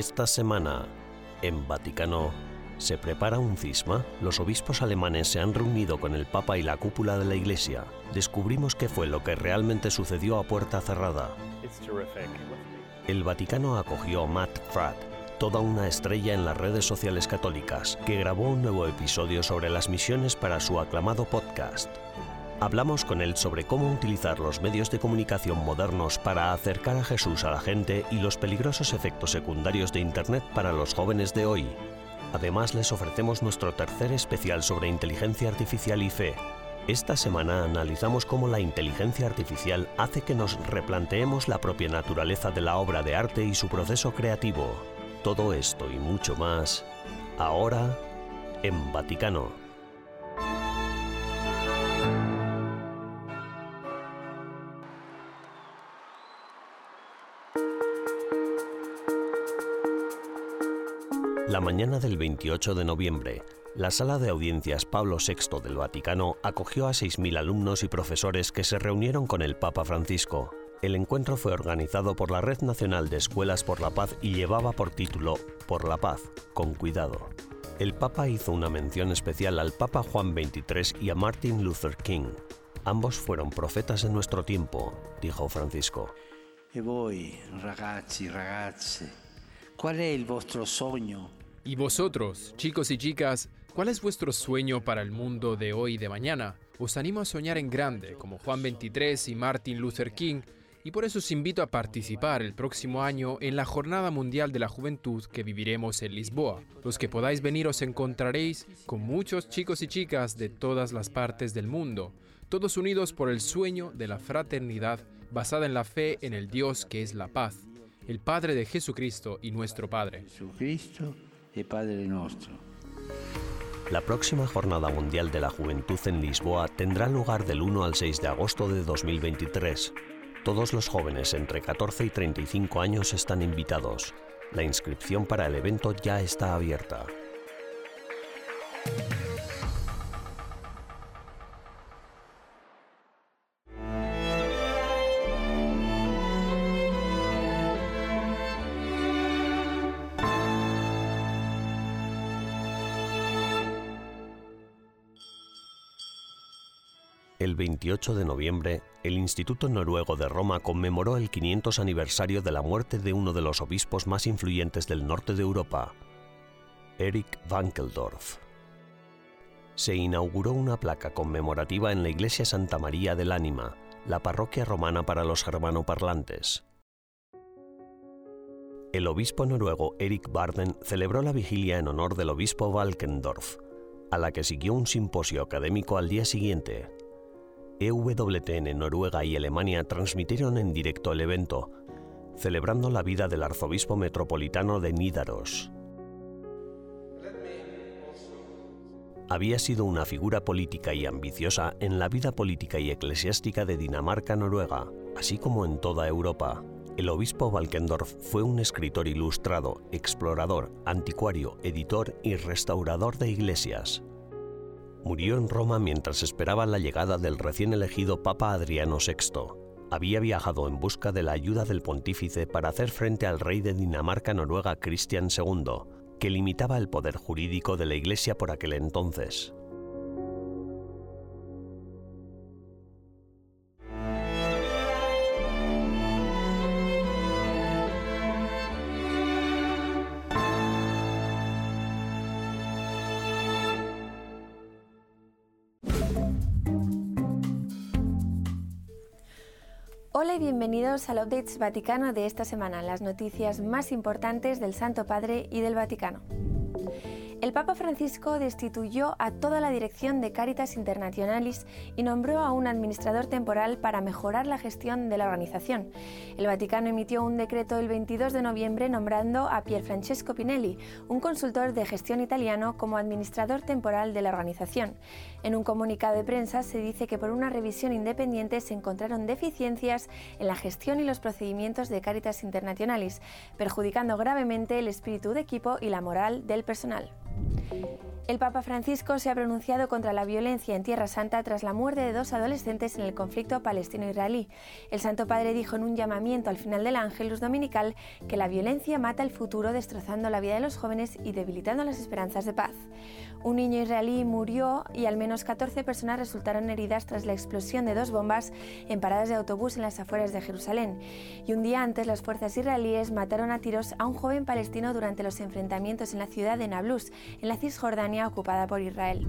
Esta semana, en Vaticano, ¿se prepara un cisma? Los obispos alemanes se han reunido con el Papa y la cúpula de la Iglesia. Descubrimos qué fue lo que realmente sucedió a puerta cerrada. El Vaticano acogió a Matt Fratt, toda una estrella en las redes sociales católicas, que grabó un nuevo episodio sobre las misiones para su aclamado podcast. Hablamos con él sobre cómo utilizar los medios de comunicación modernos para acercar a Jesús a la gente y los peligrosos efectos secundarios de Internet para los jóvenes de hoy. Además les ofrecemos nuestro tercer especial sobre inteligencia artificial y fe. Esta semana analizamos cómo la inteligencia artificial hace que nos replanteemos la propia naturaleza de la obra de arte y su proceso creativo. Todo esto y mucho más, ahora en Vaticano. La mañana del 28 de noviembre, la sala de audiencias Pablo VI del Vaticano acogió a 6.000 alumnos y profesores que se reunieron con el Papa Francisco. El encuentro fue organizado por la Red Nacional de Escuelas por la Paz y llevaba por título Por la Paz, con cuidado. El Papa hizo una mención especial al Papa Juan XXIII y a Martin Luther King. Ambos fueron profetas en nuestro tiempo, dijo Francisco. E voi, ragazzi, ragazze, qual è il vostro sogno y vosotros, chicos y chicas, ¿cuál es vuestro sueño para el mundo de hoy y de mañana? Os animo a soñar en grande, como Juan 23 y Martin Luther King, y por eso os invito a participar el próximo año en la Jornada Mundial de la Juventud que viviremos en Lisboa. Los que podáis venir os encontraréis con muchos chicos y chicas de todas las partes del mundo, todos unidos por el sueño de la fraternidad basada en la fe en el Dios que es la paz, el Padre de Jesucristo y nuestro Padre. Jesucristo y Padre nuestro. La próxima Jornada Mundial de la Juventud en Lisboa tendrá lugar del 1 al 6 de agosto de 2023. Todos los jóvenes entre 14 y 35 años están invitados. La inscripción para el evento ya está abierta. El 28 de noviembre, el Instituto Noruego de Roma conmemoró el 500 aniversario de la muerte de uno de los obispos más influyentes del norte de Europa, Eric Wankeldorf. Se inauguró una placa conmemorativa en la Iglesia Santa María del Ánima, la parroquia romana para los germanoparlantes. El obispo noruego Eric Barden celebró la vigilia en honor del obispo Valkendorf, a la que siguió un simposio académico al día siguiente, EWTN Noruega y Alemania transmitieron en directo el evento, celebrando la vida del arzobispo metropolitano de Nídaros. Había sido una figura política y ambiciosa en la vida política y eclesiástica de Dinamarca-Noruega, así como en toda Europa. El obispo Valkendorf fue un escritor ilustrado, explorador, anticuario, editor y restaurador de iglesias. Murió en Roma mientras esperaba la llegada del recién elegido Papa Adriano VI. Había viajado en busca de la ayuda del pontífice para hacer frente al rey de Dinamarca-Noruega Cristian II, que limitaba el poder jurídico de la Iglesia por aquel entonces. Bienvenidos al Updates Vaticano de esta semana, las noticias más importantes del Santo Padre y del Vaticano. El Papa Francisco destituyó a toda la dirección de Caritas Internationalis y nombró a un administrador temporal para mejorar la gestión de la organización. El Vaticano emitió un decreto el 22 de noviembre nombrando a Pier Francesco Pinelli, un consultor de gestión italiano, como administrador temporal de la organización. En un comunicado de prensa se dice que por una revisión independiente se encontraron deficiencias en la gestión y los procedimientos de Caritas Internationalis, perjudicando gravemente el espíritu de equipo y la moral del personal. El Papa Francisco se ha pronunciado contra la violencia en Tierra Santa tras la muerte de dos adolescentes en el conflicto palestino-israelí. El Santo Padre dijo en un llamamiento al final del Ángelus Dominical que la violencia mata el futuro destrozando la vida de los jóvenes y debilitando las esperanzas de paz. Un niño israelí murió y al menos 14 personas resultaron heridas tras la explosión de dos bombas en paradas de autobús en las afueras de Jerusalén. Y un día antes, las fuerzas israelíes mataron a tiros a un joven palestino durante los enfrentamientos en la ciudad de Nablus, en la Cisjordania ocupada por Israel.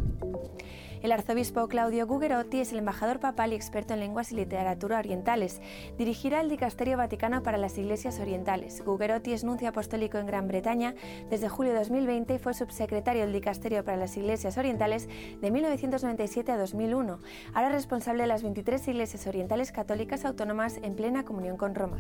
El arzobispo Claudio Gugerotti es el embajador papal y experto en lenguas y literatura orientales. Dirigirá el Dicasterio Vaticano para las Iglesias Orientales. Gugerotti es nuncio apostólico en Gran Bretaña desde julio de 2020 y fue subsecretario del Dicasterio para las Iglesias Orientales de 1997 a 2001. Ahora responsable de las 23 iglesias orientales católicas autónomas en plena comunión con Roma.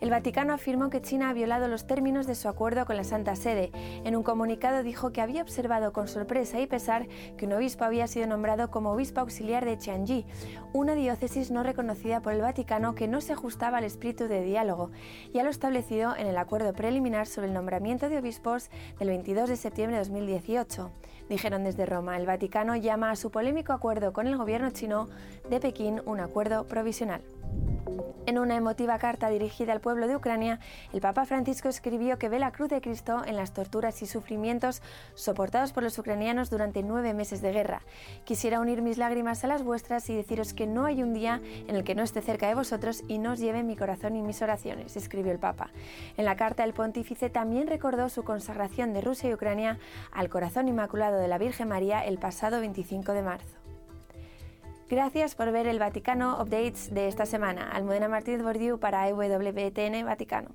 El Vaticano afirmó que China ha violado los términos de su acuerdo con la Santa Sede. En un comunicado dijo que había observado con sorpresa y pesar que un obispo había ha sido nombrado como obispo auxiliar de Tianji, una diócesis no reconocida por el Vaticano que no se ajustaba al espíritu de diálogo, ya lo establecido en el acuerdo preliminar sobre el nombramiento de obispos del 22 de septiembre de 2018. Dijeron desde Roma, el Vaticano llama a su polémico acuerdo con el gobierno chino de Pekín un acuerdo provisional. En una emotiva carta dirigida al pueblo de Ucrania, el Papa Francisco escribió que ve la cruz de Cristo en las torturas y sufrimientos soportados por los ucranianos durante nueve meses de guerra. Quisiera unir mis lágrimas a las vuestras y deciros que no hay un día en el que no esté cerca de vosotros y no os lleve mi corazón y mis oraciones, escribió el Papa. En la carta, el pontífice también recordó su consagración de Rusia y Ucrania al corazón inmaculado de la Virgen María el pasado 25 de marzo. Gracias por ver el Vaticano Updates de esta semana. Almudena Martínez Bordiú para EWTN Vaticano.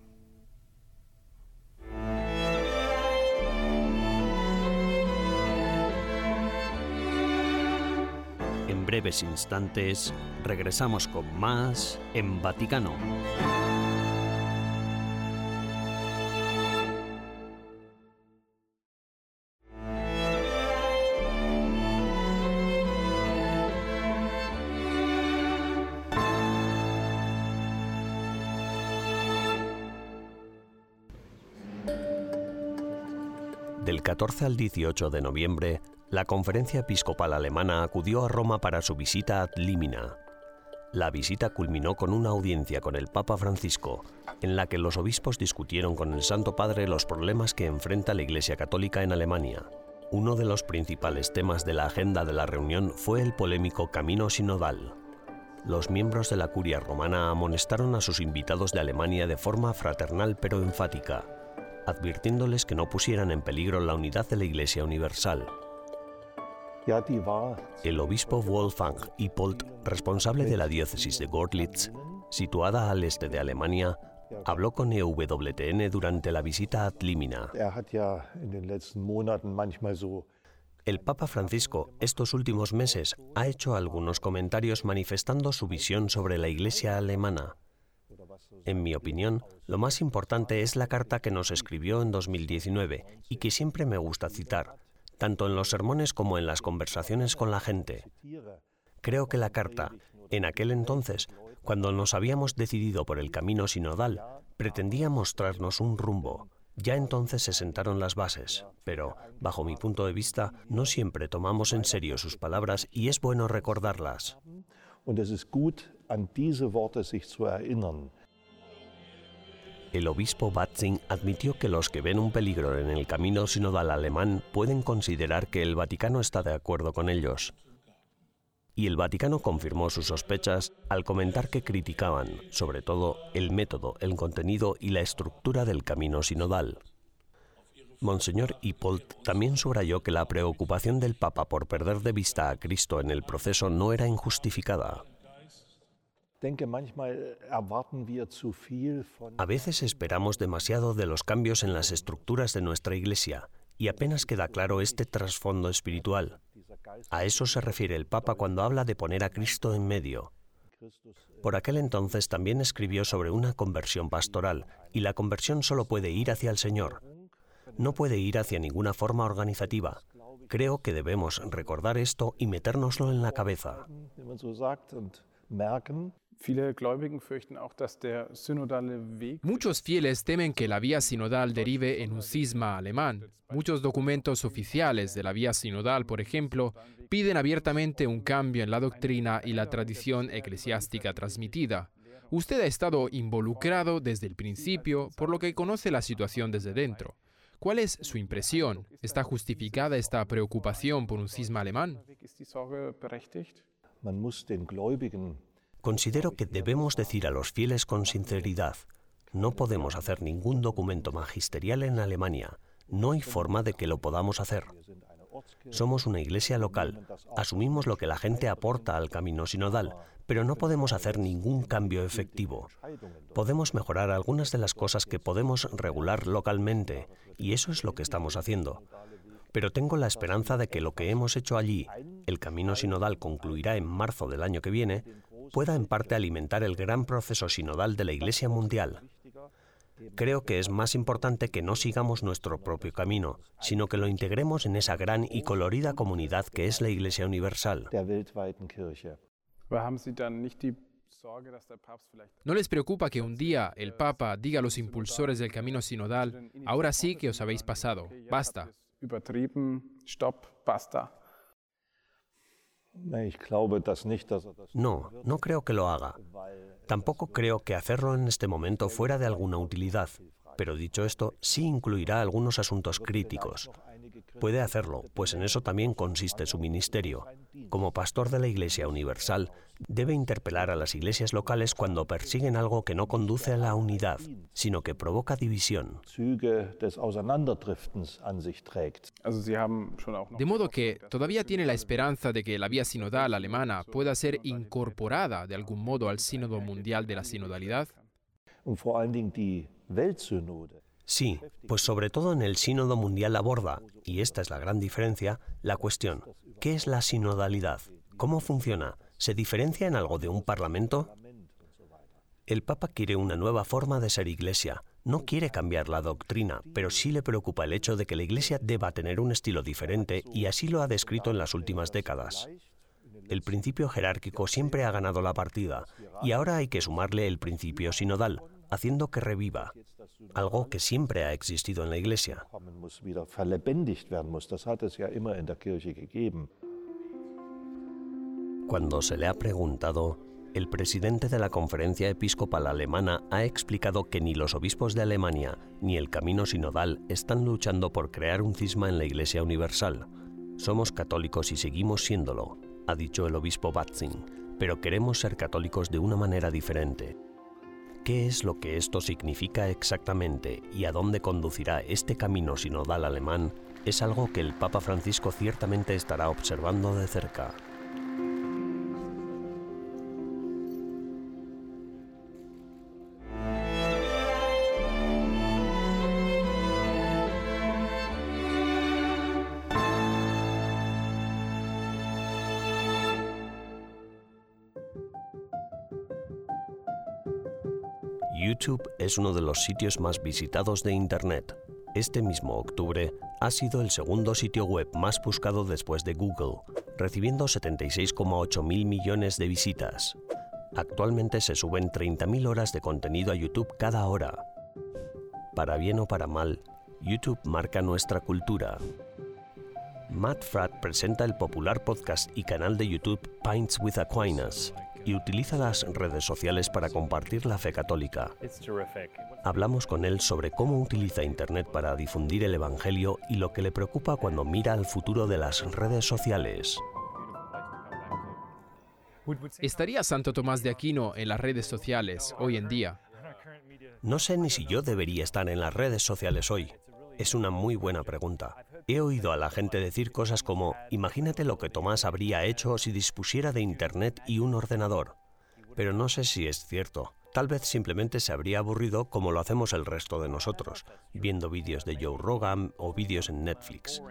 En breves instantes regresamos con más en Vaticano. Del 14 al 18 de noviembre, la Conferencia Episcopal Alemana acudió a Roma para su visita ad limina. La visita culminó con una audiencia con el Papa Francisco, en la que los obispos discutieron con el Santo Padre los problemas que enfrenta la Iglesia Católica en Alemania. Uno de los principales temas de la agenda de la reunión fue el polémico Camino Sinodal. Los miembros de la curia romana amonestaron a sus invitados de Alemania de forma fraternal pero enfática, advirtiéndoles que no pusieran en peligro la unidad de la Iglesia Universal. El obispo Wolfgang Ippold, responsable de la diócesis de Gorlitz, situada al este de Alemania, habló con EWTN durante la visita a Limina. El Papa Francisco estos últimos meses ha hecho algunos comentarios manifestando su visión sobre la Iglesia alemana. En mi opinión, lo más importante es la carta que nos escribió en 2019 y que siempre me gusta citar, tanto en los sermones como en las conversaciones con la gente. Creo que la carta, en aquel entonces, cuando nos habíamos decidido por el camino sinodal, pretendía mostrarnos un rumbo. Ya entonces se sentaron las bases, pero, bajo mi punto de vista, no siempre tomamos en serio sus palabras y es bueno recordarlas. El obispo Batzing admitió que los que ven un peligro en el camino sinodal alemán pueden considerar que el Vaticano está de acuerdo con ellos. Y el Vaticano confirmó sus sospechas al comentar que criticaban, sobre todo, el método, el contenido y la estructura del camino sinodal. Monseñor Hippold también subrayó que la preocupación del Papa por perder de vista a Cristo en el proceso no era injustificada. A veces esperamos demasiado de los cambios en las estructuras de nuestra Iglesia y apenas queda claro este trasfondo espiritual. A eso se refiere el Papa cuando habla de poner a Cristo en medio. Por aquel entonces también escribió sobre una conversión pastoral, y la conversión solo puede ir hacia el Señor. No puede ir hacia ninguna forma organizativa. Creo que debemos recordar esto y metérnoslo en la cabeza. Muchos fieles temen que la vía sinodal derive en un cisma alemán. Muchos documentos oficiales de la vía sinodal, por ejemplo, piden abiertamente un cambio en la doctrina y la tradición eclesiástica transmitida. Usted ha estado involucrado desde el principio, por lo que conoce la situación desde dentro. ¿Cuál es su impresión? ¿Está justificada esta preocupación por un cisma alemán? Considero que debemos decir a los fieles con sinceridad, no podemos hacer ningún documento magisterial en Alemania, no hay forma de que lo podamos hacer. Somos una iglesia local, asumimos lo que la gente aporta al camino sinodal, pero no podemos hacer ningún cambio efectivo. Podemos mejorar algunas de las cosas que podemos regular localmente, y eso es lo que estamos haciendo. Pero tengo la esperanza de que lo que hemos hecho allí, el camino sinodal concluirá en marzo del año que viene, pueda en parte alimentar el gran proceso sinodal de la Iglesia Mundial. Creo que es más importante que no sigamos nuestro propio camino, sino que lo integremos en esa gran y colorida comunidad que es la Iglesia Universal. ¿No les preocupa que un día el Papa diga a los impulsores del camino sinodal, ahora sí que os habéis pasado, basta? No, no creo que lo haga. Tampoco creo que hacerlo en este momento fuera de alguna utilidad. Pero dicho esto, sí incluirá algunos asuntos críticos. Puede hacerlo, pues en eso también consiste su ministerio. Como pastor de la Iglesia Universal, debe interpelar a las iglesias locales cuando persiguen algo que no conduce a la unidad, sino que provoca división. De modo que todavía tiene la esperanza de que la vía sinodal alemana pueda ser incorporada de algún modo al Sínodo Mundial de la Sinodalidad. Sí, pues sobre todo en el Sínodo Mundial aborda, y esta es la gran diferencia, la cuestión, ¿qué es la sinodalidad? ¿Cómo funciona? ¿Se diferencia en algo de un parlamento? El Papa quiere una nueva forma de ser iglesia. No quiere cambiar la doctrina, pero sí le preocupa el hecho de que la iglesia deba tener un estilo diferente y así lo ha descrito en las últimas décadas. El principio jerárquico siempre ha ganado la partida y ahora hay que sumarle el principio sinodal, haciendo que reviva, algo que siempre ha existido en la Iglesia. Cuando se le ha preguntado, el presidente de la Conferencia Episcopal Alemana ha explicado que ni los obispos de Alemania ni el Camino Sinodal están luchando por crear un cisma en la Iglesia Universal. Somos católicos y seguimos siéndolo, ha dicho el obispo Batzing, pero queremos ser católicos de una manera diferente. ¿Qué es lo que esto significa exactamente y a dónde conducirá este camino sinodal alemán? Es algo que el Papa Francisco ciertamente estará observando de cerca. Es uno de los sitios más visitados de Internet. Este mismo octubre ha sido el segundo sitio web más buscado después de Google, recibiendo 76,8 mil millones de visitas. Actualmente se suben 30.000 horas de contenido a YouTube cada hora. Para bien o para mal, YouTube marca nuestra cultura. Matt Fratt presenta el popular podcast y canal de YouTube Pints with Aquinas, y utiliza las redes sociales para compartir la fe católica. Hablamos con él sobre cómo utiliza Internet para difundir el Evangelio y lo que le preocupa cuando mira al futuro de las redes sociales. ¿Estaría Santo Tomás de Aquino en las redes sociales hoy en día? No sé ni si yo debería estar en las redes sociales hoy. Es una muy buena pregunta. He oído a la gente decir cosas como, imagínate lo que Tomás habría hecho si dispusiera de Internet y un ordenador. Pero no sé si es cierto. Tal vez simplemente se habría aburrido como lo hacemos el resto de nosotros, viendo vídeos de Joe Rogan o vídeos en Netflix.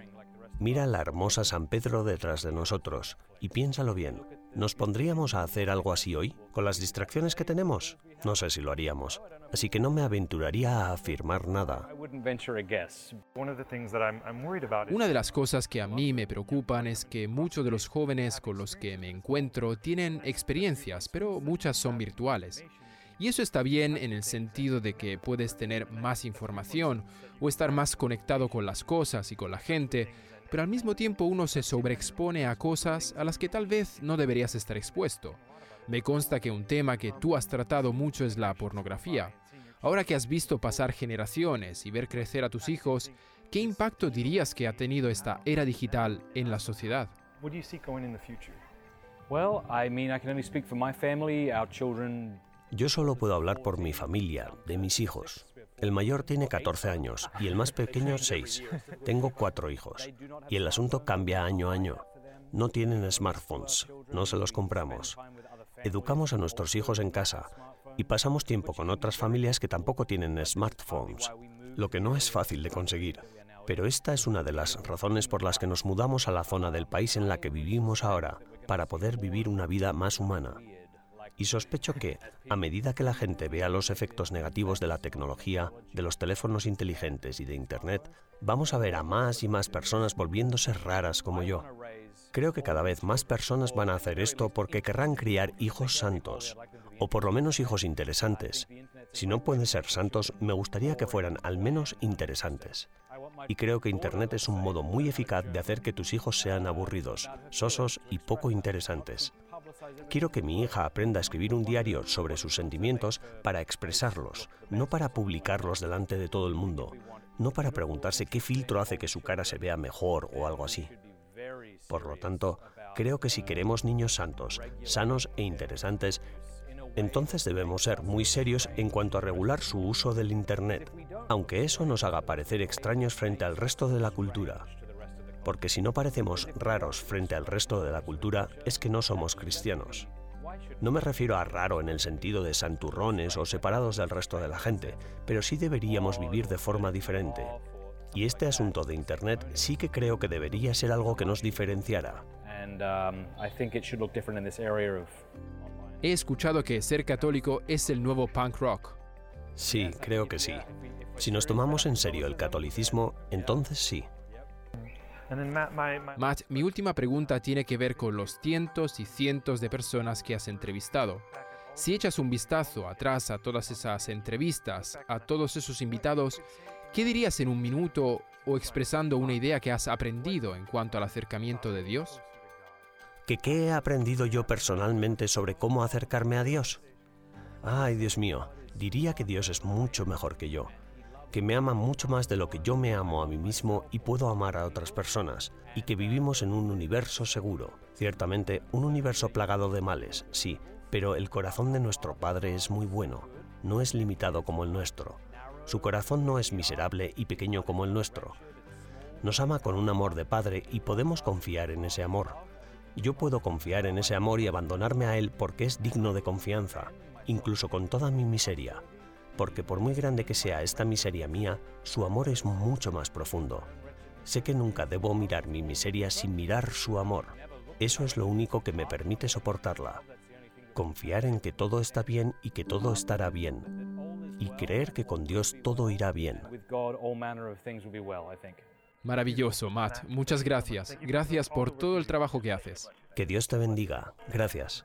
Mira la hermosa San Pedro detrás de nosotros y piénsalo bien. ¿Nos pondríamos a hacer algo así hoy? ¿Con las distracciones que tenemos? No sé si lo haríamos. Así que no me aventuraría a afirmar nada. Una de las cosas que a mí me preocupan es que muchos de los jóvenes con los que me encuentro tienen experiencias, pero muchas son virtuales. Y eso está bien en el sentido de que puedes tener más información o estar más conectado con las cosas y con la gente, pero al mismo tiempo uno se sobreexpone a cosas a las que tal vez no deberías estar expuesto. Me consta que un tema que tú has tratado mucho es la pornografía. Ahora que has visto pasar generaciones y ver crecer a tus hijos, ¿qué impacto dirías que ha tenido esta era digital en la sociedad? Well, I mean, I can only speak for my family. Our children yo solo puedo hablar por mi familia, de mis hijos. El mayor tiene 14 años y el más pequeño 6. Tengo cuatro hijos. Y el asunto cambia año a año. No tienen smartphones, no se los compramos. Educamos a nuestros hijos en casa y pasamos tiempo con otras familias que tampoco tienen smartphones, lo que no es fácil de conseguir. Pero esta es una de las razones por las que nos mudamos a la zona del país en la que vivimos ahora, para poder vivir una vida más humana. Y sospecho que, a medida que la gente vea los efectos negativos de la tecnología, de los teléfonos inteligentes y de Internet, vamos a ver a más y más personas volviéndose raras como yo. Creo que cada vez más personas van a hacer esto porque querrán criar hijos santos, o por lo menos hijos interesantes. Si no pueden ser santos, me gustaría que fueran al menos interesantes. Y creo que Internet es un modo muy eficaz de hacer que tus hijos sean aburridos, sosos y poco interesantes. Quiero que mi hija aprenda a escribir un diario sobre sus sentimientos para expresarlos, no para publicarlos delante de todo el mundo, no para preguntarse qué filtro hace que su cara se vea mejor o algo así. Por lo tanto, creo que si queremos niños santos, sanos e interesantes, entonces debemos ser muy serios en cuanto a regular su uso del Internet, aunque eso nos haga parecer extraños frente al resto de la cultura porque si no parecemos raros frente al resto de la cultura es que no somos cristianos. No me refiero a raro en el sentido de santurrones o separados del resto de la gente, pero sí deberíamos vivir de forma diferente. Y este asunto de Internet sí que creo que debería ser algo que nos diferenciara. He escuchado que ser católico es el nuevo punk rock. Sí, creo que sí. Si nos tomamos en serio el catolicismo, entonces sí. Matt, mi última pregunta tiene que ver con los cientos y cientos de personas que has entrevistado. Si echas un vistazo atrás a todas esas entrevistas, a todos esos invitados, ¿qué dirías en un minuto o expresando una idea que has aprendido en cuanto al acercamiento de Dios? ¿Que qué he aprendido yo personalmente sobre cómo acercarme a Dios? Ay, Dios mío, diría que Dios es mucho mejor que yo que me ama mucho más de lo que yo me amo a mí mismo y puedo amar a otras personas, y que vivimos en un universo seguro. Ciertamente, un universo plagado de males, sí, pero el corazón de nuestro Padre es muy bueno, no es limitado como el nuestro. Su corazón no es miserable y pequeño como el nuestro. Nos ama con un amor de Padre y podemos confiar en ese amor. Yo puedo confiar en ese amor y abandonarme a Él porque es digno de confianza, incluso con toda mi miseria porque por muy grande que sea esta miseria mía, su amor es mucho más profundo. Sé que nunca debo mirar mi miseria sin mirar su amor. Eso es lo único que me permite soportarla. Confiar en que todo está bien y que todo estará bien. Y creer que con Dios todo irá bien. Maravilloso, Matt. Muchas gracias. Gracias por todo el trabajo que haces. Que Dios te bendiga. Gracias.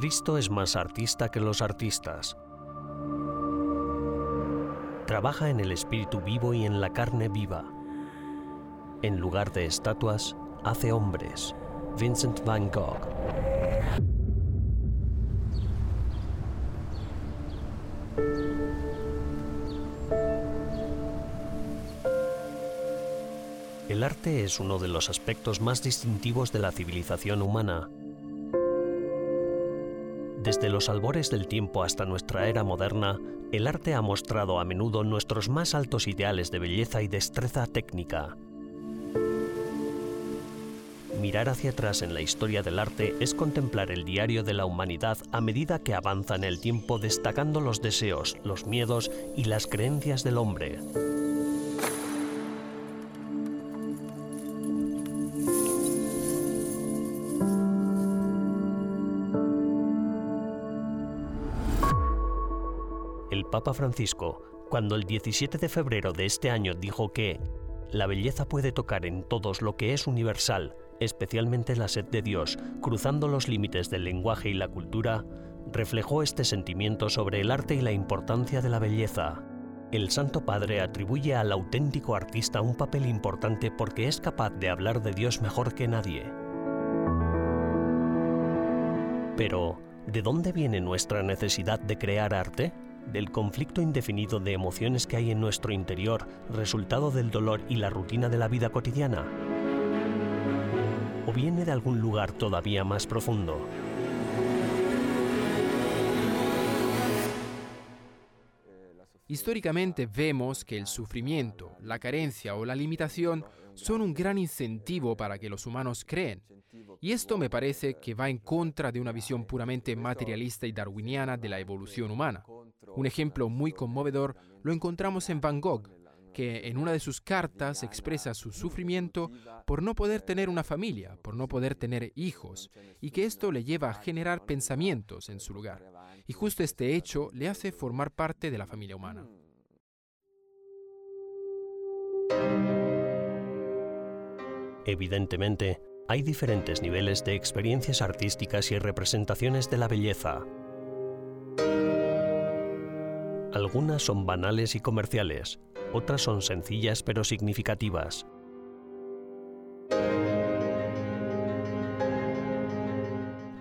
Cristo es más artista que los artistas. Trabaja en el espíritu vivo y en la carne viva. En lugar de estatuas, hace hombres. Vincent van Gogh. El arte es uno de los aspectos más distintivos de la civilización humana. Desde los albores del tiempo hasta nuestra era moderna, el arte ha mostrado a menudo nuestros más altos ideales de belleza y destreza técnica. Mirar hacia atrás en la historia del arte es contemplar el diario de la humanidad a medida que avanza en el tiempo destacando los deseos, los miedos y las creencias del hombre. El Papa Francisco, cuando el 17 de febrero de este año dijo que la belleza puede tocar en todos lo que es universal, especialmente la sed de Dios, cruzando los límites del lenguaje y la cultura, reflejó este sentimiento sobre el arte y la importancia de la belleza. El Santo Padre atribuye al auténtico artista un papel importante porque es capaz de hablar de Dios mejor que nadie. Pero, ¿de dónde viene nuestra necesidad de crear arte? Del conflicto indefinido de emociones que hay en nuestro interior, resultado del dolor y la rutina de la vida cotidiana? ¿O viene de algún lugar todavía más profundo? Históricamente vemos que el sufrimiento, la carencia o la limitación son un gran incentivo para que los humanos creen. Y esto me parece que va en contra de una visión puramente materialista y darwiniana de la evolución humana. Un ejemplo muy conmovedor lo encontramos en Van Gogh, que en una de sus cartas expresa su sufrimiento por no poder tener una familia, por no poder tener hijos, y que esto le lleva a generar pensamientos en su lugar. Y justo este hecho le hace formar parte de la familia humana. Evidentemente, hay diferentes niveles de experiencias artísticas y representaciones de la belleza. Algunas son banales y comerciales, otras son sencillas pero significativas.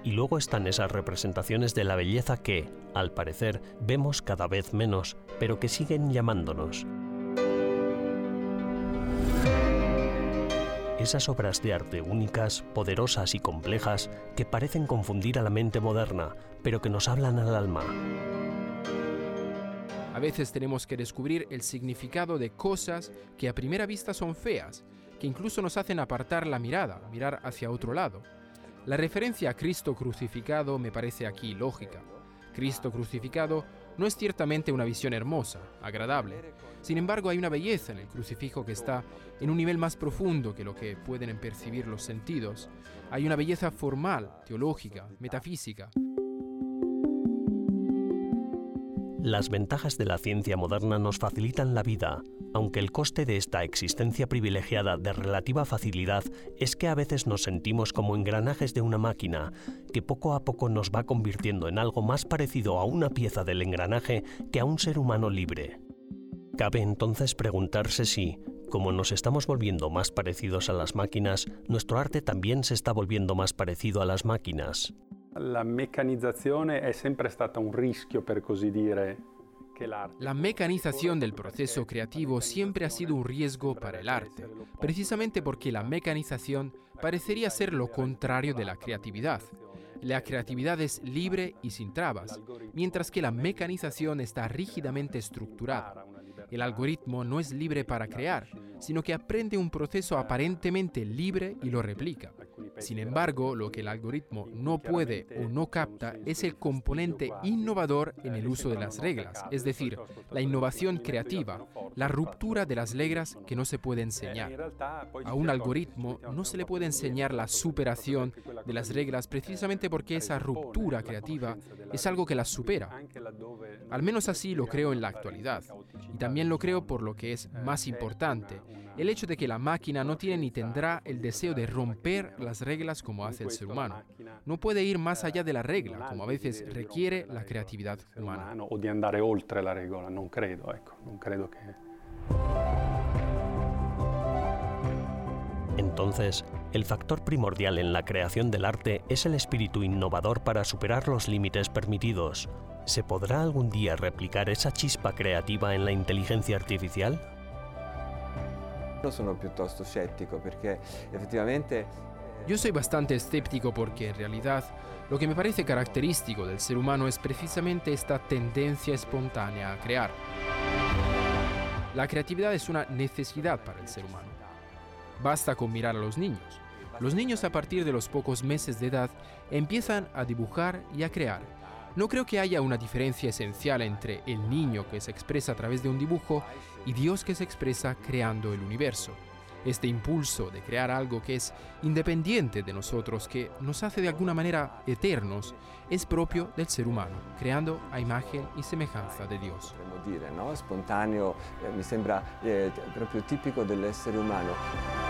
Y luego están esas representaciones de la belleza que, al parecer, vemos cada vez menos, pero que siguen llamándonos. Esas obras de arte únicas, poderosas y complejas que parecen confundir a la mente moderna, pero que nos hablan al alma. A veces tenemos que descubrir el significado de cosas que a primera vista son feas, que incluso nos hacen apartar la mirada, mirar hacia otro lado. La referencia a Cristo crucificado me parece aquí lógica. Cristo crucificado no es ciertamente una visión hermosa, agradable. Sin embargo, hay una belleza en el crucifijo que está en un nivel más profundo que lo que pueden percibir los sentidos. Hay una belleza formal, teológica, metafísica. Las ventajas de la ciencia moderna nos facilitan la vida, aunque el coste de esta existencia privilegiada de relativa facilidad es que a veces nos sentimos como engranajes de una máquina, que poco a poco nos va convirtiendo en algo más parecido a una pieza del engranaje que a un ser humano libre. Cabe entonces preguntarse si, como nos estamos volviendo más parecidos a las máquinas, nuestro arte también se está volviendo más parecido a las máquinas. La meccanizzazione è sempre stata un rischio, per così dire, che l'arte. La mecanización del proceso creativo siempre ha sido un riesgo para el arte, precisamente porque la mecanización parecería ser lo contrario de la creatividad. La creatividad es libre y sin trabas, mientras que la mecanización está rígidamente estructurada. El algoritmo no es libre para crear, sino que aprende un proceso aparentemente libre y lo replica. Sin embargo, lo que el algoritmo no puede o no capta es el componente innovador en el uso de las reglas, es decir, la innovación creativa, la ruptura de las reglas que no se puede enseñar. A un algoritmo no se le puede enseñar la superación de las reglas precisamente porque esa ruptura creativa es algo que las supera. Al menos así lo creo en la actualidad. Y también lo creo por lo que es más importante, el hecho de que la máquina no tiene ni tendrá el deseo de romper las reglas como hace el ser humano. No puede ir más allá de la regla, como a veces requiere la creatividad humana. O di andare oltre la regola, non credo, ecco, non credo che... Entonces, el factor primordial en la creación del arte es el espíritu innovador para superar los límites permitidos. ¿Se podrá algún día replicar esa chispa creativa en la inteligencia artificial? Sono piuttosto scettico perché effettivamente Yo soy bastante escéptico porque en realidad lo que me parece característico del ser humano es precisamente esta tendencia espontánea a crear. La creatividad es una necesidad para el ser humano. Basta con mirar a los niños. Los niños a partir de los pocos meses de edad empiezan a dibujar y a crear. No creo que haya una diferencia esencial entre el niño que se expresa a través de un dibujo y Dios que se expresa creando el universo. Este impulso de crear algo que es independiente de nosotros, que nos hace de alguna manera eternos, es propio del ser humano, creando a imagen y semejanza de Dios. potremmo dire, no? Spontaneo, eh, mi sembra eh, proprio tipico dell'essere umano.